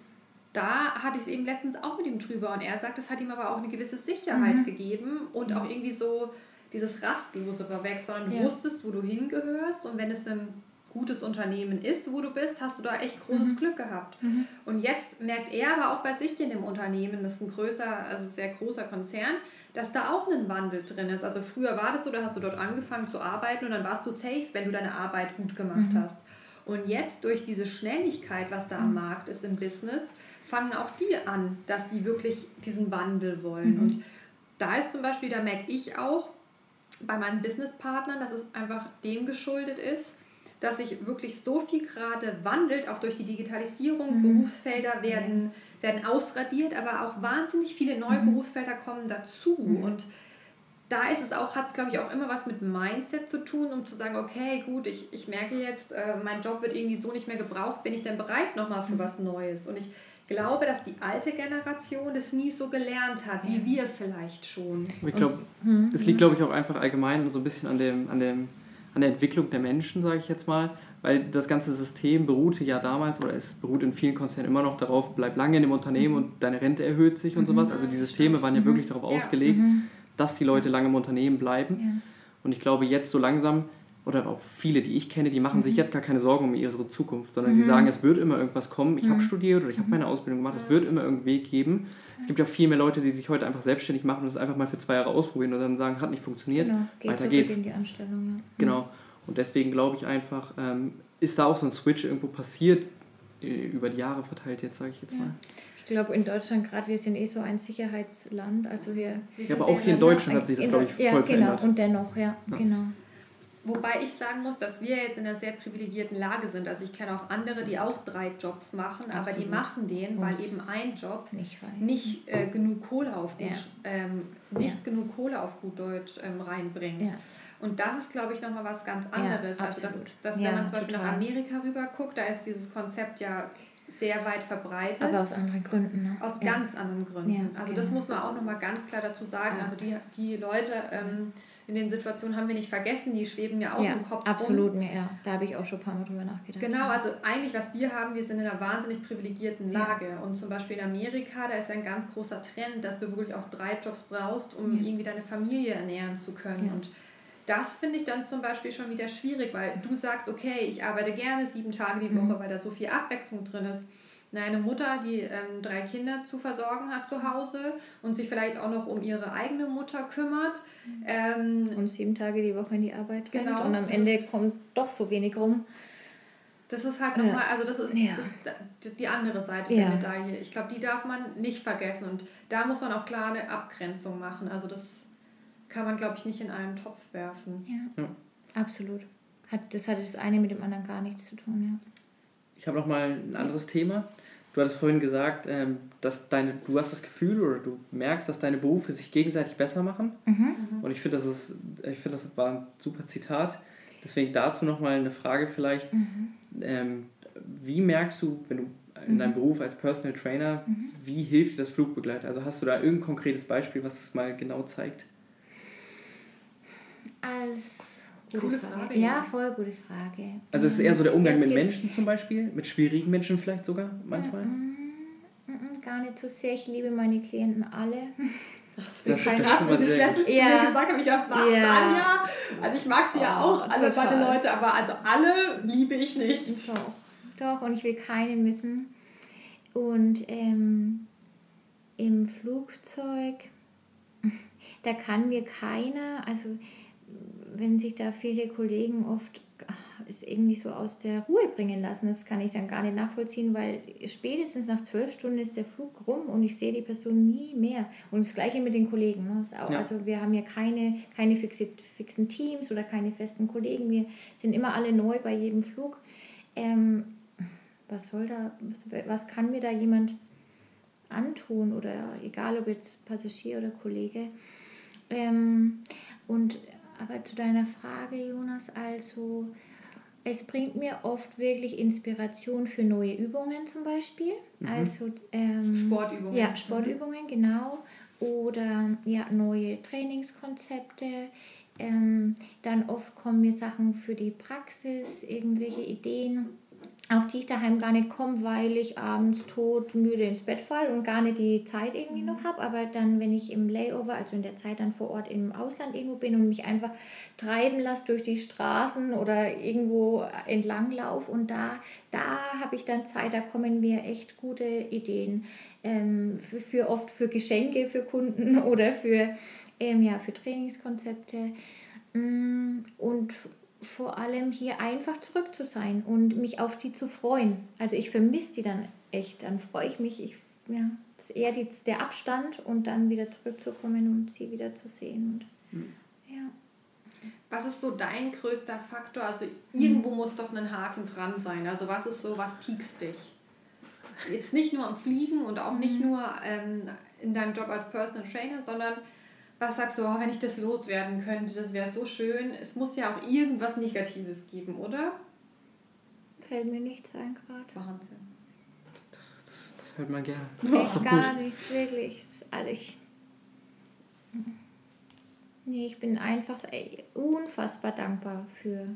da hatte ich es eben letztens auch mit ihm drüber und er sagt, das hat ihm aber auch eine gewisse Sicherheit mhm. gegeben und auch irgendwie so dieses Rastlose war weg, sondern du wusstest, wo du hingehörst und wenn es ein gutes Unternehmen ist, wo du bist, hast du da echt großes mhm. Glück gehabt. Mhm. Und jetzt merkt er aber auch bei sich in dem Unternehmen, das ist ein größer, also sehr großer Konzern, dass da auch ein Wandel drin ist. Also früher war das so, da hast du dort angefangen zu arbeiten und dann warst du safe, wenn du deine Arbeit gut gemacht mhm. hast. Und jetzt durch diese Schnelligkeit, was da am mhm. Markt ist im Business, fangen auch die an, dass die wirklich diesen Wandel wollen. Mhm. Und da ist zum Beispiel, da merke ich auch bei meinen Businesspartnern, dass es einfach dem geschuldet ist, dass sich wirklich so viel gerade wandelt, auch durch die Digitalisierung. Mhm. Berufsfelder werden, werden ausradiert, aber auch wahnsinnig viele neue mhm. Berufsfelder kommen dazu. Mhm. Und da ist es auch, hat es glaube ich auch immer was mit Mindset zu tun, um zu sagen, okay, gut, ich, ich merke jetzt, äh, mein Job wird irgendwie so nicht mehr gebraucht, bin ich denn bereit nochmal für mhm. was Neues? Und ich glaube, dass die alte Generation das nie so gelernt hat, wie wir vielleicht schon. Ich glaube, mhm. es liegt glaube ich auch einfach allgemein so ein bisschen an dem, an dem an der Entwicklung der Menschen, sage ich jetzt mal, weil das ganze System beruhte ja damals oder es beruht in vielen Konzernen immer noch darauf, bleib lange in dem Unternehmen mhm. und deine Rente erhöht sich und mhm. sowas. Also die Systeme waren ja wirklich darauf ausgelegt, mhm dass die Leute lange im Unternehmen bleiben. Ja. Und ich glaube, jetzt so langsam, oder auch viele, die ich kenne, die machen mhm. sich jetzt gar keine Sorgen um ihre Zukunft, sondern mhm. die sagen, es wird immer irgendwas kommen. Ich mhm. habe studiert oder ich habe meine Ausbildung gemacht, es wird immer irgendeinen Weg geben. Es gibt ja viel mehr Leute, die sich heute einfach selbstständig machen und es einfach mal für zwei Jahre ausprobieren und dann sagen, hat nicht funktioniert, genau. Geht weiter geht's. In die Anstellung, ja. Genau. Und deswegen glaube ich einfach, ähm, ist da auch so ein Switch irgendwo passiert, äh, über die Jahre verteilt jetzt, sage ich jetzt mal. Ich glaube, in Deutschland gerade, wir sind eh so ein Sicherheitsland. Also wir, ja, aber auch hier in Deutschland hat sich das, glaube ich, voll ja, genau. verändert. Und dennoch, ja, ja, genau. Wobei ich sagen muss, dass wir jetzt in einer sehr privilegierten Lage sind. Also ich kenne auch andere, die auch drei Jobs machen, aber die machen den, weil eben ein Job nicht, nicht äh, genug Kohle auf gut, ja. ähm, nicht ja. genug Kohle auf gut Deutsch ähm, reinbringt. Ja. Und das ist, glaube ich, nochmal was ganz anderes. also dass, dass wenn man zum Beispiel total. nach Amerika rüber guckt, da ist dieses Konzept ja sehr weit verbreitet. Aber aus anderen Gründen. Ne? Aus ganz anderen Gründen. Also genau. das muss man auch nochmal ganz klar dazu sagen. Also die, die Leute ähm, in den Situationen haben wir nicht vergessen, die schweben ja auch im Kopf absolut, rum. ja. Da habe ich auch schon ein paar Mal drüber nachgedacht. Genau, also eigentlich, was wir haben, wir sind in einer wahnsinnig privilegierten Lage. Und zum Beispiel in Amerika, da ist ein ganz großer Trend, dass du wirklich auch drei Jobs brauchst, um irgendwie deine Familie ernähren zu können. Und das finde ich dann zum Beispiel schon wieder schwierig, weil du sagst, okay, ich arbeite gerne sieben Tage die Woche, mhm. weil da so viel Abwechslung drin ist. Eine Mutter, die ähm, drei Kinder zu versorgen hat zu Hause und sich vielleicht auch noch um ihre eigene Mutter kümmert. Mhm. Ähm, und sieben Tage die Woche in die Arbeit rennt genau, und am Ende kommt doch so wenig rum. Das ist halt nochmal, also das ist, ja. das die andere Seite ja. der Medaille. Ich glaube, die darf man nicht vergessen und da muss man auch klar eine Abgrenzung machen. Also das kann man, glaube ich, nicht in einen Topf werfen. Ja, ja. absolut. Hat, das hat das eine mit dem anderen gar nichts zu tun, ja. Ich habe noch mal ein anderes Thema. Du hattest vorhin gesagt, ähm, dass deine, du hast das Gefühl oder du merkst, dass deine Berufe sich gegenseitig besser machen. Mhm. Und ich finde, das, ist, ich find, das war ein super Zitat. Deswegen dazu noch mal eine Frage vielleicht. Mhm. Ähm, wie merkst du, wenn du in deinem mhm. Beruf als Personal Trainer, mhm. wie hilft dir das Flugbegleiter? Also hast du da irgendein konkretes Beispiel, was das mal genau zeigt? Als Coole Frage. Ja, voll gute Frage. Also es ist eher so der Umgang mit Menschen zum Beispiel, mit schwierigen Menschen vielleicht sogar manchmal? Mm, mm, mm, gar nicht so sehr. Ich liebe meine Klienten alle. Das ist krass, was ich letztens ja. gesagt habe. Ich dachte, was, ja. Anja? Also ich mag sie oh, ja auch, alle total. meine Leute, aber also alle liebe ich nicht. Doch, doch und ich will keine missen. Und ähm, im Flugzeug, da kann mir keiner, also wenn sich da viele Kollegen oft es irgendwie so aus der Ruhe bringen lassen, das kann ich dann gar nicht nachvollziehen, weil spätestens nach zwölf Stunden ist der Flug rum und ich sehe die Person nie mehr. Und das gleiche mit den Kollegen. Ne? Auch, ja. Also wir haben ja keine, keine fixe, fixen Teams oder keine festen Kollegen. Wir sind immer alle neu bei jedem Flug. Ähm, was soll da, was, was kann mir da jemand antun oder egal ob jetzt Passagier oder Kollege. Ähm, und aber zu deiner Frage, Jonas, also es bringt mir oft wirklich Inspiration für neue Übungen zum Beispiel. Mhm. Also ähm, Sportübungen. Ja, Sportübungen, mhm. genau. Oder ja, neue Trainingskonzepte. Ähm, dann oft kommen mir Sachen für die Praxis, irgendwelche Ideen auf die ich daheim gar nicht komme, weil ich abends tot müde ins Bett falle und gar nicht die Zeit irgendwie noch habe. Aber dann, wenn ich im Layover, also in der Zeit dann vor Ort im Ausland irgendwo bin und mich einfach treiben lasse durch die Straßen oder irgendwo entlang laufe und da, da habe ich dann Zeit, da kommen mir echt gute Ideen ähm, für, für, oft für Geschenke für Kunden oder für, ähm, ja, für Trainingskonzepte. Mm, und vor allem hier einfach zurück zu sein und mich auf sie zu freuen. Also ich vermisse die dann echt. Dann freue ich mich. Ich, ja, das ist eher die, der Abstand und dann wieder zurückzukommen und sie wieder zu sehen. Und, mhm. ja. Was ist so dein größter Faktor? Also irgendwo mhm. muss doch ein Haken dran sein. Also was ist so, was piekst dich? Jetzt nicht nur am Fliegen und auch nicht mhm. nur ähm, in deinem Job als Personal Trainer, sondern was sagst du, oh, wenn ich das loswerden könnte, das wäre so schön. Es muss ja auch irgendwas Negatives geben, oder? Fällt mir nichts ein gerade. Wahnsinn. Das, das, das hört man gerne. Echt oh, gar gut. nichts, wirklich. Das ist alles. Nee, ich bin einfach ey, unfassbar dankbar für.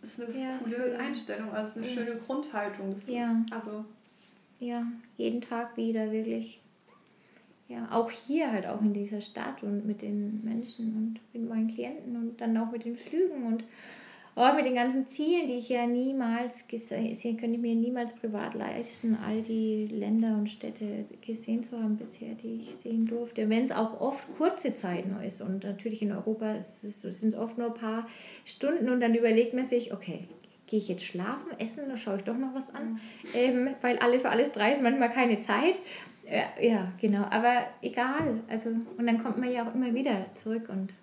Das ist eine ja, coole Einstellung, also eine ja. schöne Grundhaltung. Ja. Also. Ja, jeden Tag wieder, wirklich ja, auch hier halt, auch in dieser Stadt und mit den Menschen und mit meinen Klienten und dann auch mit den Flügen und oh, mit den ganzen Zielen, die ich ja niemals gesehen, könnte ich mir niemals privat leisten, all die Länder und Städte gesehen zu haben bisher, die ich sehen durfte. Wenn es auch oft kurze Zeit nur ist und natürlich in Europa sind es oft nur ein paar Stunden und dann überlegt man sich, okay, gehe ich jetzt schlafen, essen oder schaue ich doch noch was an? Mhm. Ähm, weil alle für alles drei ist manchmal keine Zeit. Ja, ja, genau. Aber egal. Also, und dann kommt man ja auch immer wieder zurück und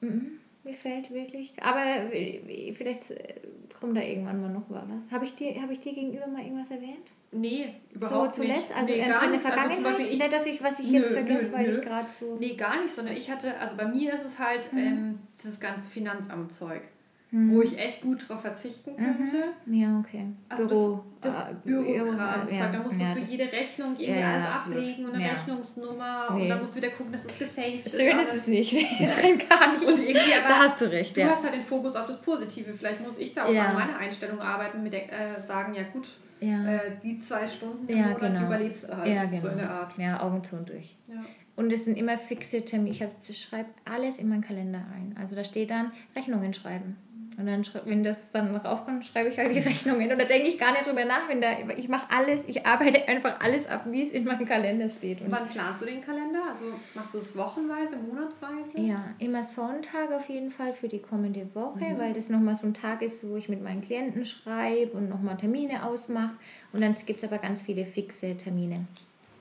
mm, mir fällt wirklich. Aber vielleicht äh, kommt da irgendwann mal noch was. Habe ich, dir, hab ich dir gegenüber mal irgendwas erwähnt? Nee, überhaupt so zuletzt? nicht. Also nee, in, der Vergangenheit? Also ich, nicht, dass ich, was ich nö, jetzt vergesse, weil nö. ich gerade so. Nee, gar nicht, sondern ich hatte, also bei mir ist es halt mhm. ähm, das ganze Finanzamtzeug mhm. wo ich echt gut drauf verzichten mhm. könnte. Ja, okay. Also Büro. das, das äh, Bürokram, ja, da musst ja, du für jede Rechnung irgendwie ja, alles ablegen und eine Rechnungsnummer nee. und dann musst du wieder gucken, dass es gesaved ist. Schön ist es nicht. Nein, gar nicht. Und irgendwie, aber da hast du recht. Du hast halt den Fokus auf das Positive. Vielleicht muss ich da auch an meiner Einstellung arbeiten, mit der, äh, sagen, ja gut, äh, die zwei Stunden im Monat genau. überlebst du halt. Ja, genau. So in der Art. Ja, Augen zu und durch. Ja. Und es sind immer fixe Termine. Ich schreibe alles in meinen Kalender ein. Also da steht dann Rechnungen schreiben. Und dann, wenn das dann noch aufkommt, schreibe ich halt die Rechnungen. Und da denke ich gar nicht drüber nach, wenn da, ich mache alles, ich arbeite einfach alles ab, wie es in meinem Kalender steht. Und Wann planst du den Kalender? Also machst du es wochenweise, monatsweise? Ja, immer Sonntag auf jeden Fall für die kommende Woche, mhm. weil das nochmal so ein Tag ist, wo ich mit meinen Klienten schreibe und nochmal Termine ausmache. Und dann gibt es aber ganz viele fixe Termine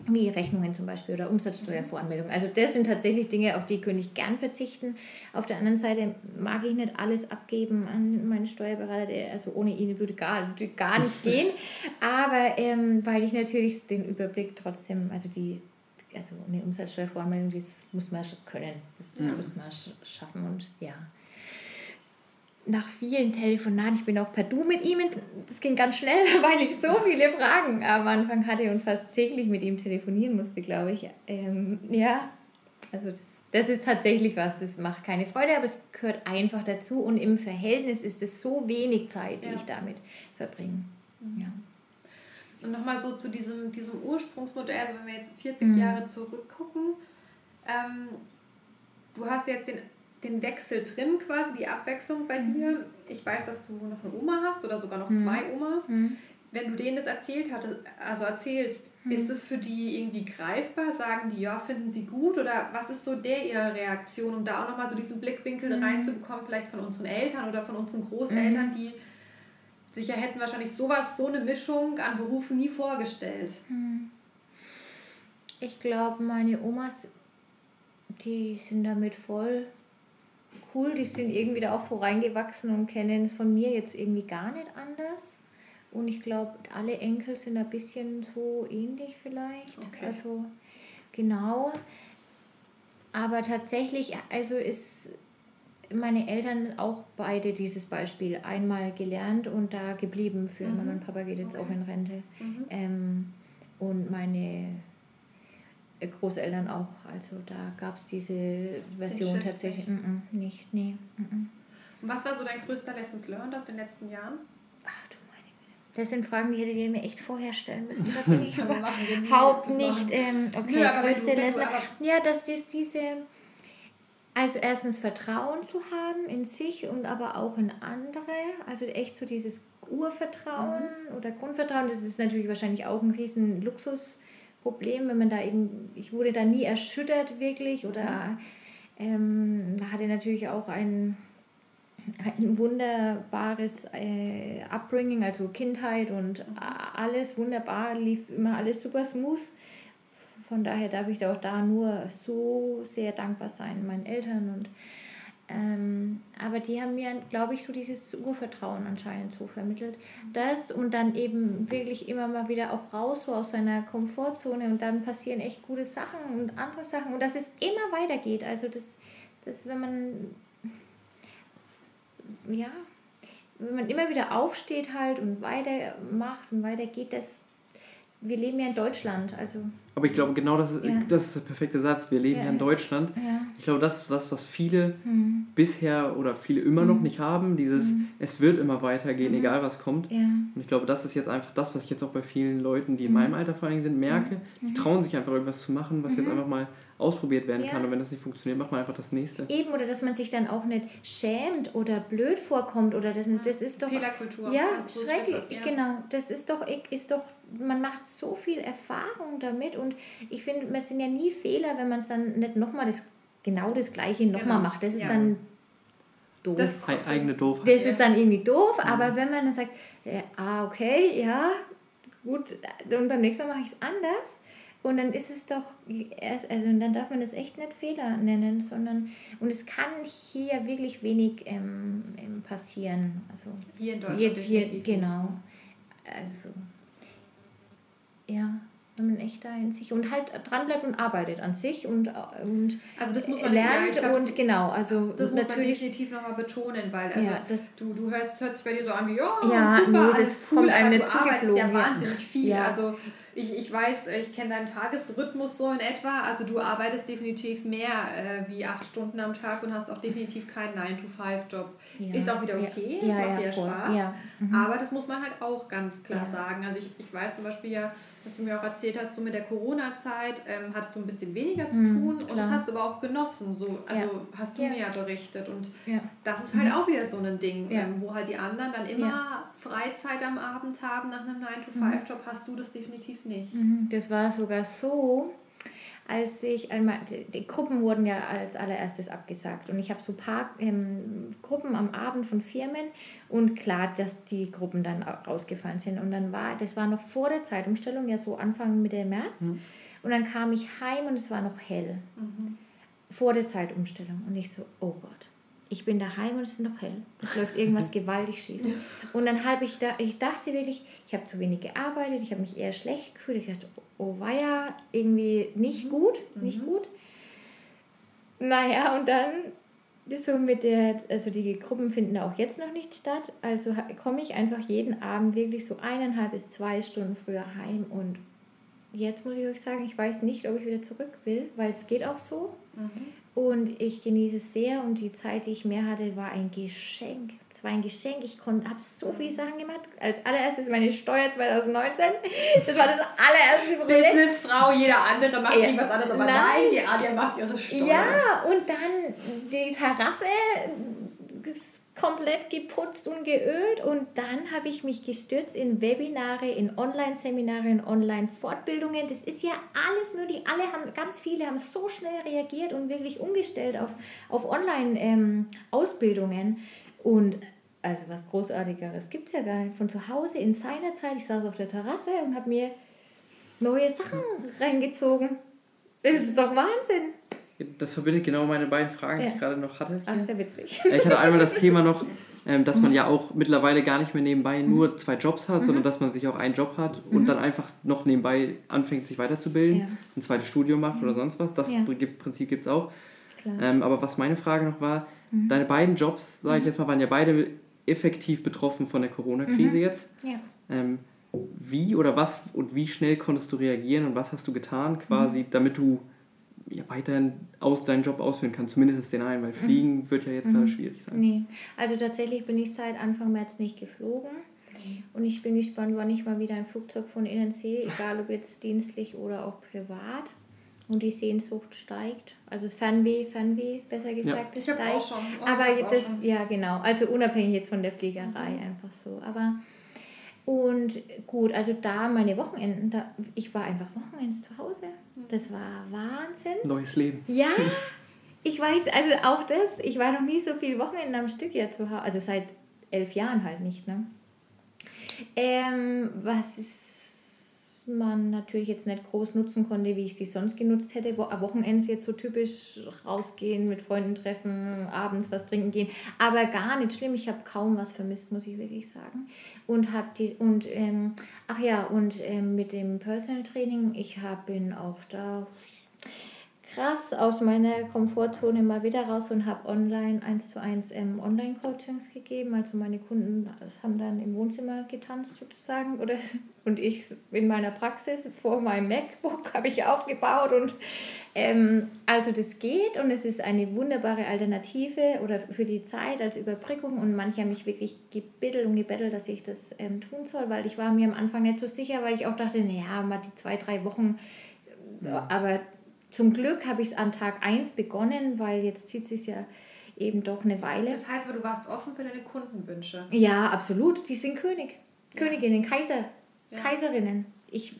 wie Rechnungen zum Beispiel oder Umsatzsteuervoranmeldung. Also das sind tatsächlich Dinge, auf die könnte ich gern verzichten. Auf der anderen Seite mag ich nicht alles abgeben an meinen Steuerberater, der, also ohne ihn würde gar, würde gar nicht gehen. Aber ähm, weil ich natürlich den Überblick trotzdem, also die also eine Umsatzsteuervoranmeldung, das muss man können, das ja. muss man schaffen und ja nach vielen Telefonaten, ich bin auch per Du mit ihm, das ging ganz schnell, weil ich so viele Fragen am Anfang hatte und fast täglich mit ihm telefonieren musste, glaube ich. Ähm, ja, also das, das, ist tatsächlich was, das macht keine Freude, aber es gehört einfach dazu und im Verhältnis ist es so wenig Zeit, die ja. ich damit verbringe. Mhm. Ja. Und nochmal so zu diesem, diesem Ursprungsmodell, also wenn wir jetzt 40 mhm. Jahre zurückgucken, ähm, du hast jetzt den den Wechsel drin, quasi die Abwechslung bei mhm. dir. Ich weiß, dass du noch eine Oma hast oder sogar noch mhm. zwei Omas. Mhm. Wenn du denen das erzählt hattest, also erzählst, mhm. ist es für die irgendwie greifbar? Sagen die, ja, finden sie gut? Oder was ist so der ihre Reaktion, um da auch nochmal so diesen Blickwinkel mhm. reinzubekommen, vielleicht von unseren Eltern oder von unseren Großeltern, die sich ja hätten wahrscheinlich sowas, so eine Mischung an Berufen nie vorgestellt. Ich glaube, meine Omas, die sind damit voll cool, die sind irgendwie da auch so reingewachsen und kennen es von mir jetzt irgendwie gar nicht anders. Und ich glaube, alle Enkel sind ein bisschen so ähnlich vielleicht. Okay. Also genau. Aber tatsächlich, also ist meine Eltern auch beide dieses Beispiel einmal gelernt und da geblieben für mhm. Mama und Papa geht jetzt okay. auch in Rente. Mhm. Ähm, und meine Großeltern auch. Also da gab es diese Version tatsächlich mm -mm, nicht. Nee. Mm Und was war so dein größter Lessons learned aus den letzten Jahren? Ach du meine Güte. Das sind Fragen, die hättet ihr mir echt vorher stellen müssen. Da bin ich überhaupt nicht. Ähm, okay, Nö, größte Lesson. Ja, dass das diese. Also erstens Vertrauen zu haben in sich und aber auch in andere. Also echt so dieses Urvertrauen mhm. oder Grundvertrauen. Das ist natürlich wahrscheinlich auch ein riesen Luxus Problem, wenn man da eben, ich wurde da nie erschüttert wirklich oder ähm, hatte natürlich auch ein, ein wunderbares äh, Upbringing, also Kindheit und alles wunderbar, lief immer alles super smooth. Von daher darf ich da auch da nur so sehr dankbar sein, meinen Eltern und Ähm, aber die haben mir, glaube ich, so dieses Urvertrauen anscheinend so vermittelt. Das und dann eben wirklich immer mal wieder auch raus, so aus seiner Komfortzone und dann passieren echt gute Sachen und andere Sachen und dass es immer weitergeht. Also das, das wenn man, ja, wenn man immer wieder aufsteht halt und weitermacht und weitergeht, das, wir leben ja in Deutschland, also aber ich glaube, genau das ist, ja. das ist der perfekte Satz. Wir leben ja, ja in Deutschland. Ja. Ich glaube, das ist das, was viele mhm. bisher oder viele immer mhm. noch nicht haben. Dieses, mhm. es wird immer weitergehen, mhm. egal was kommt. Und ich glaube, das ist jetzt einfach das, was ich jetzt auch bei vielen Leuten, die in mhm. meinem Alter vor allem sind, merke. Die mhm. trauen sich einfach irgendwas zu machen, was jetzt einfach mal ausprobiert werden kann. Und wenn das nicht funktioniert, macht man einfach das nächste. Eben, oder dass man sich dann auch nicht schämt oder blöd vorkommt. Oder das, das ist doch. Fehlerkultur. Ja, schrecklich. Genau. Das ist doch, ist doch man macht so viel Erfahrung damit und ich finde, man sind ja nie Fehler, wenn man es dann nicht nochmal das, genau das Gleiche nochmal genau. macht. Das ist ja. dann doof. Das ist eigene doof. Das ja. ist dann irgendwie doof, mhm. aber wenn man dann sagt, äh, ah, okay, ja, gut, und beim nächsten Mal mache ich es anders. Und dann ist es doch erst, also dann darf man das echt nicht Fehler nennen, sondern und es kann hier wirklich wenig ähm, ähm passieren. Also hier in Deutschland. Jetzt hier, genau. Also ja, wenn man echt da in sich und halt dranbleibt und arbeitet an sich und, und also das muss man lernt ja, und genau, also das muss man definitiv nochmal betonen, weil also ja, das, du, du hörst, hört sich bei dir so an wie, ja, ja super, nee, das cool, einem nicht zugeflogen. Ja wahnsinnig viel, also ich, ich weiß, ich kenne deinen Tagesrhythmus so in etwa. Also du arbeitest definitiv mehr äh, wie acht Stunden am Tag und hast auch definitiv keinen 9-to-5-Job. Ja. Ist auch wieder okay, ja. das macht dir Spaß. Mhm. Aber das muss man halt auch ganz klar sagen. Also ich, ich weiß zum Beispiel ja, was du mir auch erzählt hast, so mit der Corona-Zeit ähm, hattest du ein bisschen weniger zu mhm, tun und das hast du aber auch genossen. So, also hast du mir ja berichtet. Und das ist halt mhm. auch wieder so ein Ding, ähm, wo halt die anderen dann immer Freizeit am Abend haben nach einem 9-to-5-Job, mhm. hast du das definitiv nicht. Mhm. Das war sogar so, als ich einmal, die Gruppen wurden ja als allererstes abgesagt und ich habe so ein paar ähm, Gruppen am Abend von Firmen und klar, dass die Gruppen dann rausgefallen sind und dann war, das war noch vor der Zeitumstellung, ja so Anfang Mitte März mhm. und dann kam ich heim und es war noch hell mhm. vor der Zeitumstellung und ich so, oh Gott ich bin daheim und es ist noch hell. Es läuft irgendwas gewaltig schief. Und dann habe ich da, ich dachte wirklich, ich habe zu wenig gearbeitet, ich habe mich eher schlecht gefühlt. Ich dachte, oh war ja irgendwie nicht mhm. gut, nicht mhm. gut. Naja, und dann so mit der, also die Gruppen finden auch jetzt noch nicht statt. Also komme ich einfach jeden Abend wirklich so eineinhalb bis zwei Stunden früher heim und jetzt muss ich euch sagen, ich weiß nicht, ob ich wieder zurück will, weil es geht auch so. Mhm. Und ich genieße es sehr und die Zeit, die ich mehr hatte, war ein Geschenk. Es war ein Geschenk. Ich habe so viele Sachen gemacht. Als allererstes meine Steuer 2019. Das war das allererste Projekt. Businessfrau, jeder andere macht ja. nicht was anderes, aber nein, nein die Adia macht ihre Steuer. Ja, und dann die Terrasse komplett geputzt und geölt und dann habe ich mich gestürzt in Webinare, in Online-Seminare, in Online-Fortbildungen. Das ist ja alles möglich. Alle haben, ganz viele haben so schnell reagiert und wirklich umgestellt auf, auf Online-Ausbildungen. Ähm, und also was Großartigeres gibt es ja gar nicht. Von zu Hause in seiner Zeit, ich saß auf der Terrasse und habe mir neue Sachen reingezogen. Das ist doch Wahnsinn. Das verbindet genau meine beiden Fragen, die ich gerade noch hatte. Ach, sehr witzig. Ich hatte einmal das Thema noch, ähm, dass man ja auch mittlerweile gar nicht mehr nebenbei mhm. nur zwei Jobs hat, mhm. sondern dass man sich auch einen Job hat und mhm. dann einfach noch nebenbei anfängt, sich weiterzubilden, ja. ein zweites Studium macht oder sonst was. Das ja. Prinzip gibt es auch. Ähm, aber was meine Frage noch war, mhm. deine beiden Jobs, sage ich mhm. jetzt mal, waren ja beide effektiv betroffen von der Corona-Krise mhm. jetzt. Ja. Ähm, wie oder was und wie schnell konntest du reagieren und was hast du getan quasi, damit du ja, weiterhin aus, deinen Job ausführen kann, zumindest den einen, weil mhm. Fliegen mhm. wird ja jetzt mhm. gerade schwierig sein. Nee, also tatsächlich bin ich seit Anfang März nicht geflogen und ich bin gespannt, wann ich mal wieder ein Flugzeug von Ihnen sehe, egal ob jetzt dienstlich oder auch privat. Und die Sehnsucht steigt. Also das Fernweh, Fernweh, besser gesagt, ja. das steigt. Auch schon. Oh, Aber das, ja genau, also unabhängig jetzt von der Fliegerei mhm. einfach so. Aber und gut, also da meine Wochenenden, da, ich war einfach Wochenends zu Hause. Das war Wahnsinn. Neues Leben. Ja, ich weiß, also auch das, ich war noch nie so viele Wochenenden am Stück ja zu Hause, also seit elf Jahren halt nicht, ne? Ähm, was ist, man natürlich jetzt nicht groß nutzen konnte, wie ich sie sonst genutzt hätte. Wo, Wochenends jetzt so typisch rausgehen, mit Freunden treffen, abends was trinken gehen. Aber gar nicht schlimm. Ich habe kaum was vermisst, muss ich wirklich sagen. Und habe die und ähm, ach ja und ähm, mit dem Personal Training, ich habe bin auch da krass aus meiner Komfortzone mal wieder raus und habe online eins zu eins ähm, Online-Coachings gegeben. Also meine Kunden haben dann im Wohnzimmer getanzt sozusagen oder und ich in meiner Praxis vor meinem MacBook habe ich aufgebaut und ähm, also das geht und es ist eine wunderbare Alternative oder für die Zeit als Überbrückung und manche haben mich wirklich gebittelt und gebettelt, dass ich das ähm, tun soll, weil ich war mir am Anfang nicht so sicher, weil ich auch dachte, naja, mal die zwei, drei Wochen, aber zum Glück habe ich es an Tag 1 begonnen, weil jetzt zieht es ja eben doch eine Weile. Das heißt aber, du warst offen für deine Kundenwünsche. Ja, absolut. Die sind König. Ja. Königinnen, Kaiser, ja. Kaiserinnen. Ich,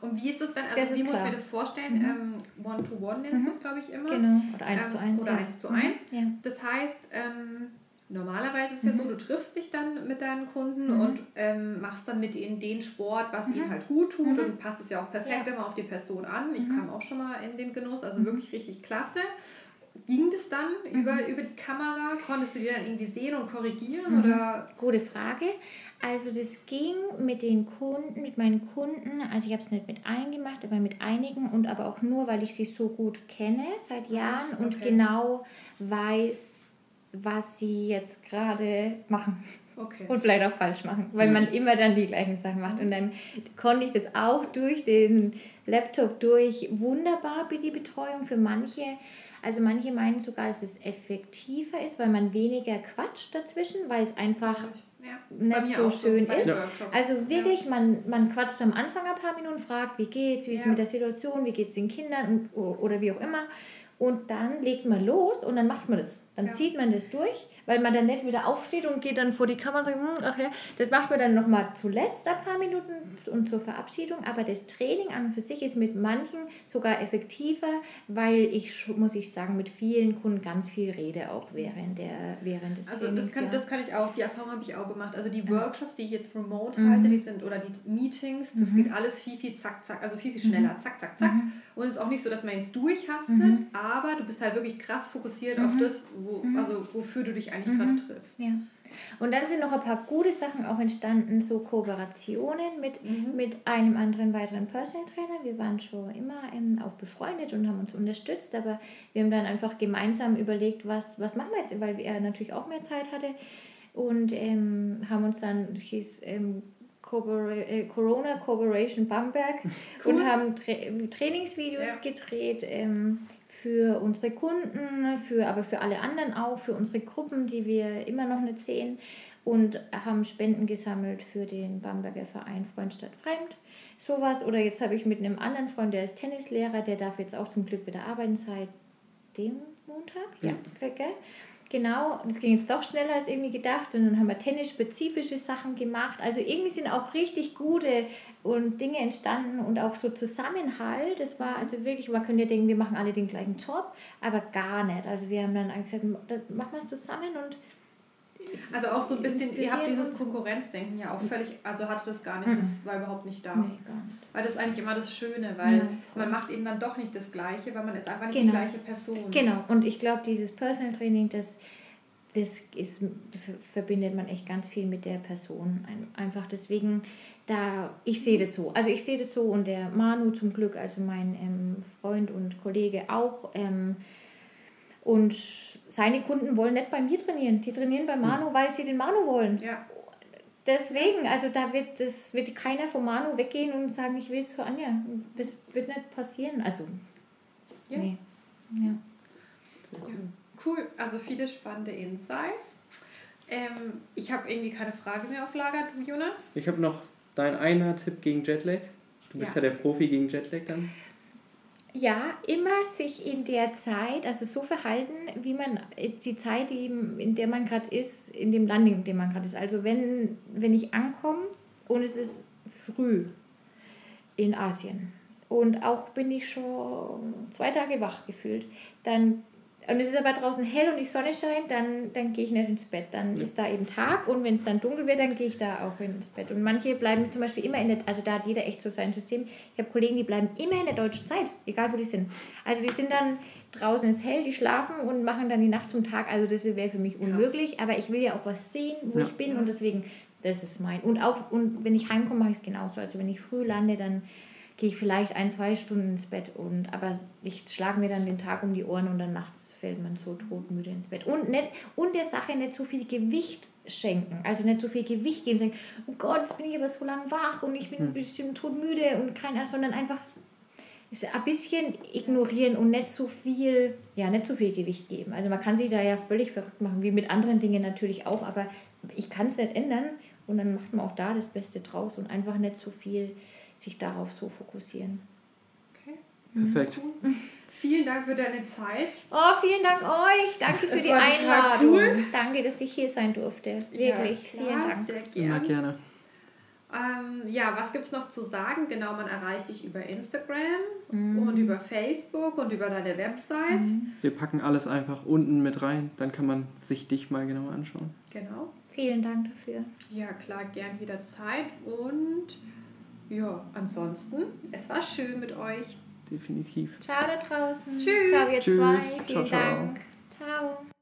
und wie ist das dann? Also, wie muss ich mir das vorstellen? Mhm. Ähm, One-to-One nennst mhm. du es, glaube ich, immer. Genau, oder 1 ähm, zu 1. Oder 1 zu 1. Ja. Das heißt, ähm, Normalerweise ist es mhm. ja so, du triffst dich dann mit deinen Kunden mhm. und ähm, machst dann mit ihnen den Sport, was mhm. ihnen halt gut tut mhm. und passt es ja auch perfekt ja. immer auf die Person an. Ich mhm. kam auch schon mal in den Genuss, also mhm. wirklich richtig klasse. Ging das dann über, über die Kamera? Konntest du die dann irgendwie sehen und korrigieren? Oder? Gute Frage. Also das ging mit den Kunden, mit meinen Kunden, also ich habe es nicht mit allen gemacht, aber mit einigen und aber auch nur, weil ich sie so gut kenne seit Jahren okay. und genau weiß, was sie jetzt gerade machen. Okay. Und vielleicht auch falsch machen, weil man immer dann die gleichen Sachen macht. Und dann konnte ich das auch durch den Laptop durch wunderbar die Betreuung für manche. Also manche meinen sogar, dass es effektiver ist, weil man weniger quatscht dazwischen, weil es einfach ja, nicht so schön so ist. Also wirklich, ja. man, man quatscht am Anfang ein paar Minuten, fragt, wie geht's, wie ist ja. mit der Situation, wie geht es den Kindern und, oder wie auch immer. Und dann legt man los und dann macht man das. Dann ja. zieht man das durch, weil man dann nicht wieder aufsteht und geht dann vor die Kamera und sagt, hm, ach ja, das macht man dann nochmal zuletzt ein paar Minuten und zur Verabschiedung. Aber das Training an und für sich ist mit manchen sogar effektiver, weil ich, muss ich sagen, mit vielen Kunden ganz viel rede auch während, der, während des also Trainings. Also das kann, ja. das kann ich auch, die Erfahrung habe ich auch gemacht. Also die Workshops, die ich jetzt remote mhm. halte, die sind, oder die Meetings, das mhm. geht alles viel, viel zack, zack, also viel, viel schneller, mhm. zack, zack, zack. Mhm. Und es ist auch nicht so, dass man jetzt durchhastet, mhm. aber du bist halt wirklich krass fokussiert auf das, wo, mhm. also wofür du dich eigentlich mhm. gerade triffst. Ja. Und dann sind noch ein paar gute Sachen auch entstanden, so Kooperationen mit, mhm. mit einem anderen weiteren Personal Trainer. Wir waren schon immer ähm, auch befreundet und haben uns unterstützt, aber wir haben dann einfach gemeinsam überlegt, was, was machen wir jetzt, weil er natürlich auch mehr Zeit hatte und ähm, haben uns dann, hieß ähm, äh, Corona Cooperation Bamberg cool. und haben Tra Trainingsvideos ja. gedreht. Ähm, für unsere Kunden, für, aber für alle anderen auch, für unsere Gruppen, die wir immer noch nicht sehen und haben Spenden gesammelt für den Bamberger Verein Freund statt Fremd. Sowas. Oder jetzt habe ich mit einem anderen Freund, der ist Tennislehrer, der darf jetzt auch zum Glück wieder arbeiten seit dem Montag. Ja, ja. Gell? Genau, das ging jetzt doch schneller als irgendwie gedacht und dann haben wir tennisspezifische Sachen gemacht. Also irgendwie sind auch richtig gute und Dinge entstanden und auch so Zusammenhalt. Das war also wirklich, man könnte ja denken, wir machen alle den gleichen Job, aber gar nicht. Also wir haben dann gesagt, machen wir es zusammen und also auch so ein bisschen, ihr habt dieses Konkurrenzdenken ja auch völlig, also hatte das gar nicht, das mhm. war überhaupt nicht da. Nee, gar nicht. Weil das ist eigentlich immer das Schöne, weil ja, man macht eben dann doch nicht das Gleiche, weil man jetzt einfach nicht genau. die gleiche Person. Genau, und ich glaube, dieses Personal Training, das, das ist, verbindet man echt ganz viel mit der Person. Einfach deswegen, da, ich sehe das so. Also ich sehe das so und der Manu zum Glück, also mein ähm, Freund und Kollege auch, ähm, und seine Kunden wollen nicht bei mir trainieren. Die trainieren bei Manu, hm. weil sie den Manu wollen. Ja. Deswegen, also da wird, das wird keiner von Manu weggehen und sagen, ich will es für Anja. Das wird nicht passieren. Also, ja. nee. Ja. Cool, also viele spannende Insights. Ähm, ich habe irgendwie keine Frage mehr auf Lager, du Jonas? Ich habe noch dein einer Tipp gegen Jetlag. Du bist ja, ja der Profi gegen Jetlag dann. Ja, immer sich in der Zeit, also so verhalten, wie man die Zeit, in der man gerade ist, in dem Land, in dem man gerade ist. Also wenn, wenn ich ankomme und es ist früh in Asien und auch bin ich schon zwei Tage wach gefühlt, dann und es ist aber draußen hell und die Sonne scheint, dann, dann gehe ich nicht ins Bett. Dann ja. ist da eben Tag und wenn es dann dunkel wird, dann gehe ich da auch ins Bett. Und manche bleiben zum Beispiel immer in der, also da hat jeder echt so sein System. Ich habe Kollegen, die bleiben immer in der deutschen Zeit, egal wo die sind. Also die sind dann draußen ist hell, die schlafen und machen dann die Nacht zum Tag. Also das wäre für mich unmöglich, aber ich will ja auch was sehen, wo ja. ich bin und deswegen, das ist mein. Und auch, und wenn ich heimkomme, mache ich es genauso. Also wenn ich früh lande, dann gehe ich vielleicht ein, zwei Stunden ins Bett und aber ich schlage mir dann den Tag um die Ohren und dann nachts fällt man so todmüde ins Bett. Und, nicht, und der Sache nicht so viel Gewicht schenken, also nicht so viel Gewicht geben, sagen, oh Gott, jetzt bin ich aber so lange wach und ich bin ein hm. bisschen todmüde und keiner, sondern einfach ein bisschen ignorieren und nicht so viel, ja, nicht so viel Gewicht geben. Also man kann sich da ja völlig verrückt machen, wie mit anderen Dingen natürlich auch, aber ich kann es nicht ändern und dann macht man auch da das Beste draus und einfach nicht so viel sich darauf so fokussieren. Okay. Perfekt. Mhm. Vielen Dank für deine Zeit. Oh, vielen Dank euch. Danke für es die Einladung. Cool. Danke, dass ich hier sein durfte. Wirklich. Ja, klar, vielen Dank. Sehr gerne. Immer gerne. Ähm, ja, was gibt es noch zu sagen? Genau, man erreicht dich über Instagram mm. und über Facebook und über deine Website. Mm. Wir packen alles einfach unten mit rein, dann kann man sich dich mal genauer anschauen. Genau. Vielen Dank dafür. Ja, klar, gern jederzeit. Und ja, ansonsten, es war schön mit euch. Definitiv. Ciao da draußen. Tschüss. Ciao, ihr Tschüss. zwei. Vielen ciao. Dank. Ciao.